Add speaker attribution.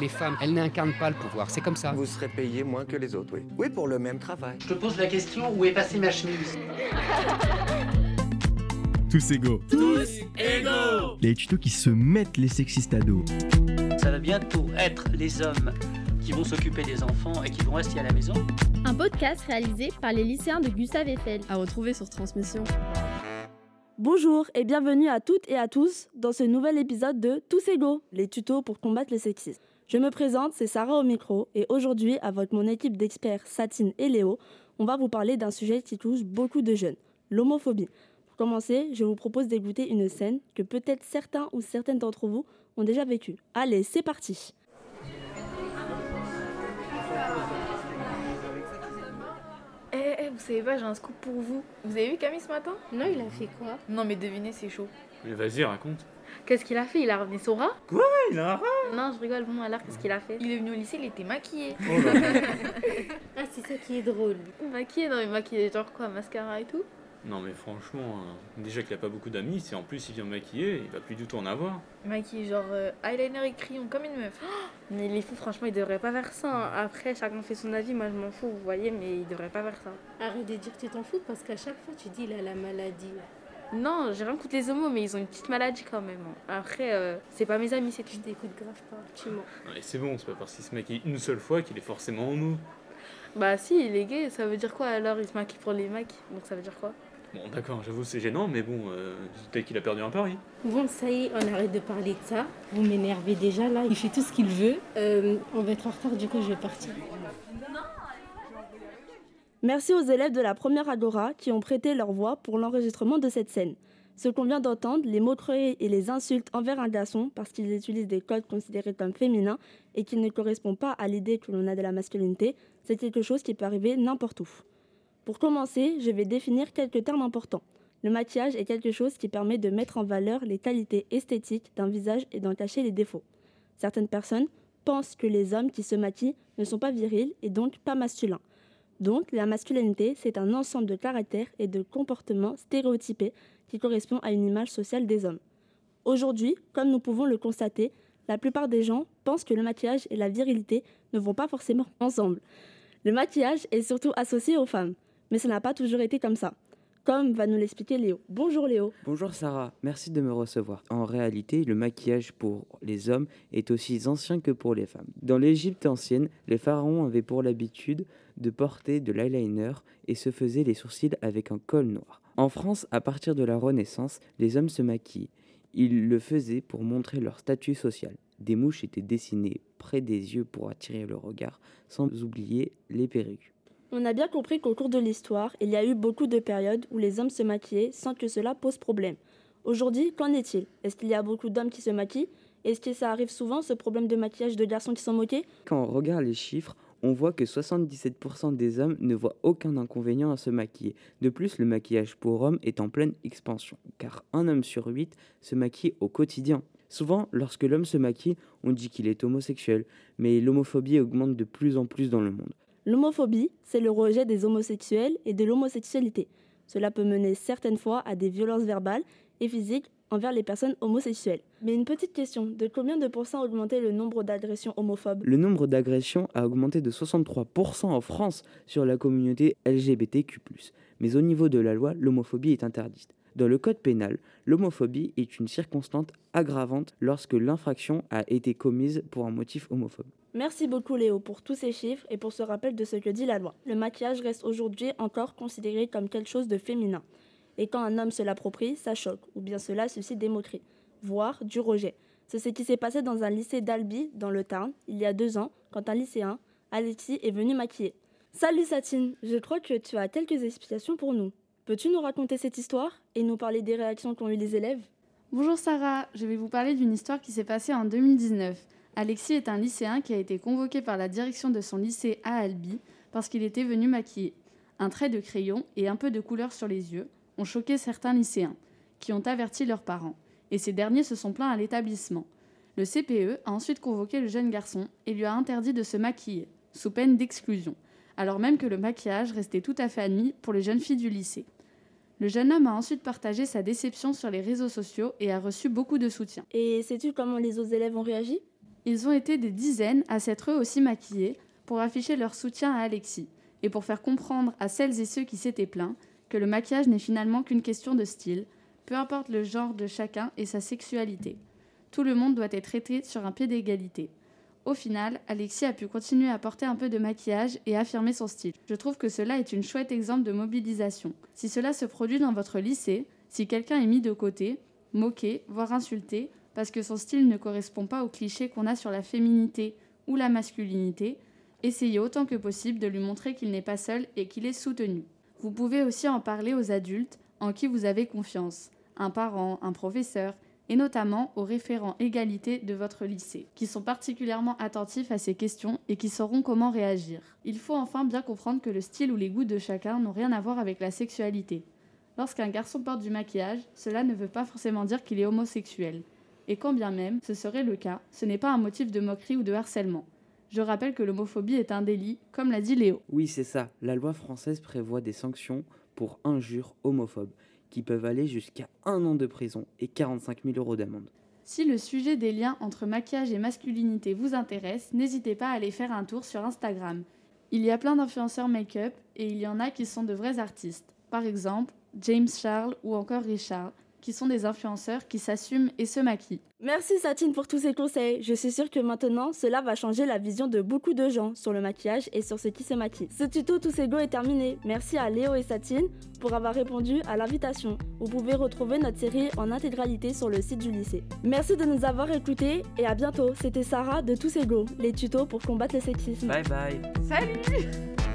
Speaker 1: Les femmes, elles n'incarnent pas le pouvoir, c'est comme ça.
Speaker 2: Vous serez payé moins que les autres, oui. Oui, pour le même travail.
Speaker 3: Je te pose la question, où est passée ma chemise?
Speaker 4: Tous égaux.
Speaker 5: Tous égaux
Speaker 4: Les tutos qui se mettent les sexistes à dos.
Speaker 3: Ça va bientôt être les hommes qui vont s'occuper des enfants et qui vont rester à la maison.
Speaker 6: Un podcast réalisé par les lycéens de Gustave Eiffel.
Speaker 7: À retrouver sur Transmission.
Speaker 8: Bonjour et bienvenue à toutes et à tous dans ce nouvel épisode de Tous égaux, les tutos pour combattre le sexisme. Je me présente, c'est Sarah au micro et aujourd'hui, avec mon équipe d'experts Satine et Léo, on va vous parler d'un sujet qui touche beaucoup de jeunes, l'homophobie. Pour commencer, je vous propose d'écouter une scène que peut-être certains ou certaines d'entre vous ont déjà vécue. Allez, c'est parti
Speaker 7: Eh, eh, vous savez pas, j'ai un scoop pour vous. Vous avez vu Camille ce matin?
Speaker 6: Non, il a fait quoi?
Speaker 7: Non, mais devinez, c'est chaud.
Speaker 9: Mais vas-y, raconte.
Speaker 7: Qu'est-ce qu'il a fait? Il a ramené son rat
Speaker 9: Quoi? Il a un rat
Speaker 7: Non, je rigole. Bon, alors, qu'est-ce qu'il a fait? Il est venu au lycée, il était maquillé.
Speaker 9: Oh.
Speaker 6: Ah, c'est ça qui est drôle.
Speaker 7: maquillé Non, mais maquillé genre quoi Mascara et tout?
Speaker 9: Non mais franchement, euh, déjà qu'il a pas beaucoup d'amis, si en plus il vient maquiller, il va plus du tout en avoir.
Speaker 7: Maquillé genre euh, eyeliner et crayon, comme une meuf. Oh mais les filles, franchement, ils devraient pas faire ça. hein. Après, chacun fait son avis. Moi, je m'en fous, vous voyez, mais ils devraient pas faire ça.
Speaker 6: Arrête de dire que tu t'en fous parce qu'à chaque fois tu dis il a la maladie.
Speaker 7: Non, j'ai rien contre les homos, mais ils ont une petite maladie quand même. Après, euh, c'est pas mes amis, c'est tout.
Speaker 6: Je t'écoute grave pas, tu mens.
Speaker 9: Ouais, c'est bon, c'est pas parce qu'il se maquille une seule fois qu'il est forcément homo.
Speaker 7: Bah si, il est gay, ça veut dire quoi alors Il se maquille pour les mecs, donc ça veut dire quoi?
Speaker 9: Bon d'accord, j'avoue c'est gênant, mais bon, euh, peut-être qu'il a perdu un pari.
Speaker 6: Bon, ça y est, on arrête de parler de ça. Vous m'énervez déjà là, il fait tout ce qu'il veut. Euh, on va être en retard, du coup je vais partir.
Speaker 8: Merci aux élèves de la première Agora qui ont prêté leur voix pour l'enregistrement de cette scène. Ce qu'on vient d'entendre, les moqueries et les insultes envers un garçon parce qu'ils utilisent des codes considérés comme féminins et qui ne correspondent pas à l'idée que l'on a de la masculinité, c'est quelque chose qui peut arriver n'importe où. Pour commencer, je vais définir quelques termes importants. Le maquillage est quelque chose qui permet de mettre en valeur les qualités esthétiques d'un visage et d'en cacher les défauts. Certaines personnes pensent que les hommes qui se maquillent ne sont pas virils et donc pas masculins. Donc, la masculinité, c'est un ensemble de caractères et de comportements stéréotypés qui correspond à une image sociale des hommes. Aujourd'hui, comme nous pouvons le constater, la plupart des gens pensent que le maquillage et la virilité ne vont pas forcément ensemble. Le maquillage est surtout associé aux femmes, mais ça n'a pas toujours été comme ça. Comme va nous l'expliquer Léo. Bonjour Léo.
Speaker 10: Bonjour Sarah, merci de me recevoir. En réalité, le maquillage pour les hommes est aussi ancien que pour les femmes. Dans l'Égypte ancienne, les pharaons avaient pour l'habitude de porter de l'eyeliner et se faisaient les sourcils avec un col noir. En France, à partir de la Renaissance, les hommes se maquillaient. Ils le faisaient pour montrer leur statut social. Des mouches étaient dessinées près des yeux pour attirer le regard, sans oublier les perruques.
Speaker 8: On a bien compris qu'au cours de l'histoire, il y a eu beaucoup de périodes où les hommes se maquillaient sans que cela pose problème. Aujourd'hui, qu'en est-il? Est-ce qu'il y a beaucoup d'hommes qui se maquillent? Est-ce que ça arrive souvent, ce problème de maquillage de garçons qui sont moqués?
Speaker 10: Quand on regarde les chiffres, on voit que 77% des hommes ne voient aucun inconvénient à se maquiller. De plus, le maquillage pour hommes est en pleine expansion, car un homme sur huit se maquille au quotidien. Souvent, lorsque l'homme se maquille, on dit qu'il est homosexuel, mais l'homophobie augmente de plus en plus dans le monde.
Speaker 8: L'homophobie, c'est le rejet des homosexuels et de l'homosexualité. Cela peut mener certaines fois à des violences verbales et physiques envers les personnes homosexuelles. Mais une petite question, de combien de pourcents a augmenté le nombre d'agressions homophobes?
Speaker 10: Le nombre d'agressions a augmenté de 63% en France sur la communauté LGBTQ+. Mais au niveau de la loi, l'homophobie est interdite. Dans le code pénal, l'homophobie est une circonstance aggravante lorsque l'infraction a été commise pour un motif homophobe.
Speaker 8: Merci beaucoup Léo pour tous ces chiffres et pour ce rappel de ce que dit la loi. Le maquillage reste aujourd'hui encore considéré comme quelque chose de féminin. Et quand un homme se l'approprie, ça choque, ou bien cela suscite des moqueries, voire du rejet. C'est ce qui s'est passé dans un lycée d'Albi, dans le Tarn, il y a deux ans, quand un lycéen, Alexis, est venu maquiller. Salut Satine, je crois que tu as quelques explications pour nous. Peux-tu nous raconter cette histoire et nous parler des réactions qu'ont eu les élèves?
Speaker 11: Bonjour Sarah, je vais vous parler d'une histoire qui s'est passée en 2019. Alexis est un lycéen qui a été convoqué par la direction de son lycée à Albi parce qu'il était venu maquiller. Un trait de crayon et un peu de couleur sur les yeux ont choqué certains lycéens, qui ont averti leurs parents, et ces derniers se sont plaints à l'établissement. Le CPE a ensuite convoqué le jeune garçon et lui a interdit de se maquiller, sous peine d'exclusion, alors même que le maquillage restait tout à fait admis pour les jeunes filles du lycée. Le jeune homme a ensuite partagé sa déception sur les réseaux sociaux et a reçu beaucoup de soutien.
Speaker 8: Et sais-tu comment les autres élèves ont réagi?
Speaker 11: Ils ont été des dizaines à s'être eux aussi maquillés pour afficher leur soutien à Alexis et pour faire comprendre à celles et ceux qui s'étaient plaints que le maquillage n'est finalement qu'une question de style, peu importe le genre de chacun et sa sexualité. Tout le monde doit être traité sur un pied d'égalité. Au final, Alexis a pu continuer à porter un peu de maquillage et affirmer son style. Je trouve que cela est une chouette exemple de mobilisation. Si cela se produit dans votre lycée, si quelqu'un est mis de côté, moqué, voire insulté, parce que son style ne correspond pas aux clichés qu'on a sur la féminité ou la masculinité, essayez autant que possible de lui montrer qu'il n'est pas seul et qu'il est soutenu. Vous pouvez aussi en parler aux adultes en qui vous avez confiance, un parent, un professeur, et notamment aux référents égalité de votre lycée, qui sont particulièrement attentifs à ces questions et qui sauront comment réagir. Il faut enfin bien comprendre que le style ou les goûts de chacun n'ont rien à voir avec la sexualité. Lorsqu'un garçon porte du maquillage, cela ne veut pas forcément dire qu'il est homosexuel. Et quand bien même ce serait le cas, ce n'est pas un motif de moquerie ou de harcèlement. Je rappelle que l'homophobie est un délit, comme l'a dit Léo.
Speaker 10: Oui, c'est ça. La loi française prévoit des sanctions pour injures homophobes, qui peuvent aller jusqu'à un an de prison et 45 000 euros d'amende.
Speaker 11: Si le sujet des liens entre maquillage et masculinité vous intéresse, n'hésitez pas à aller faire un tour sur Instagram. Il y a plein d'influenceurs make-up et il y en a qui sont de vrais artistes. Par exemple, James Charles ou encore Richard, qui sont des influenceurs qui s'assument et se maquillent.
Speaker 8: Merci Satine pour tous ces conseils. Je suis sûre que maintenant, cela va changer la vision de beaucoup de gens sur le maquillage et sur ce qui se maquille. Ce tuto Tous Égaux est terminé. Merci à Léo et Satine pour avoir répondu à l'invitation. Vous pouvez retrouver notre série en intégralité sur le site du lycée. Merci de nous avoir écoutés et à bientôt. C'était Sarah de Tous Égaux, les tutos pour combattre le sexisme.
Speaker 10: Bye bye.
Speaker 11: Salut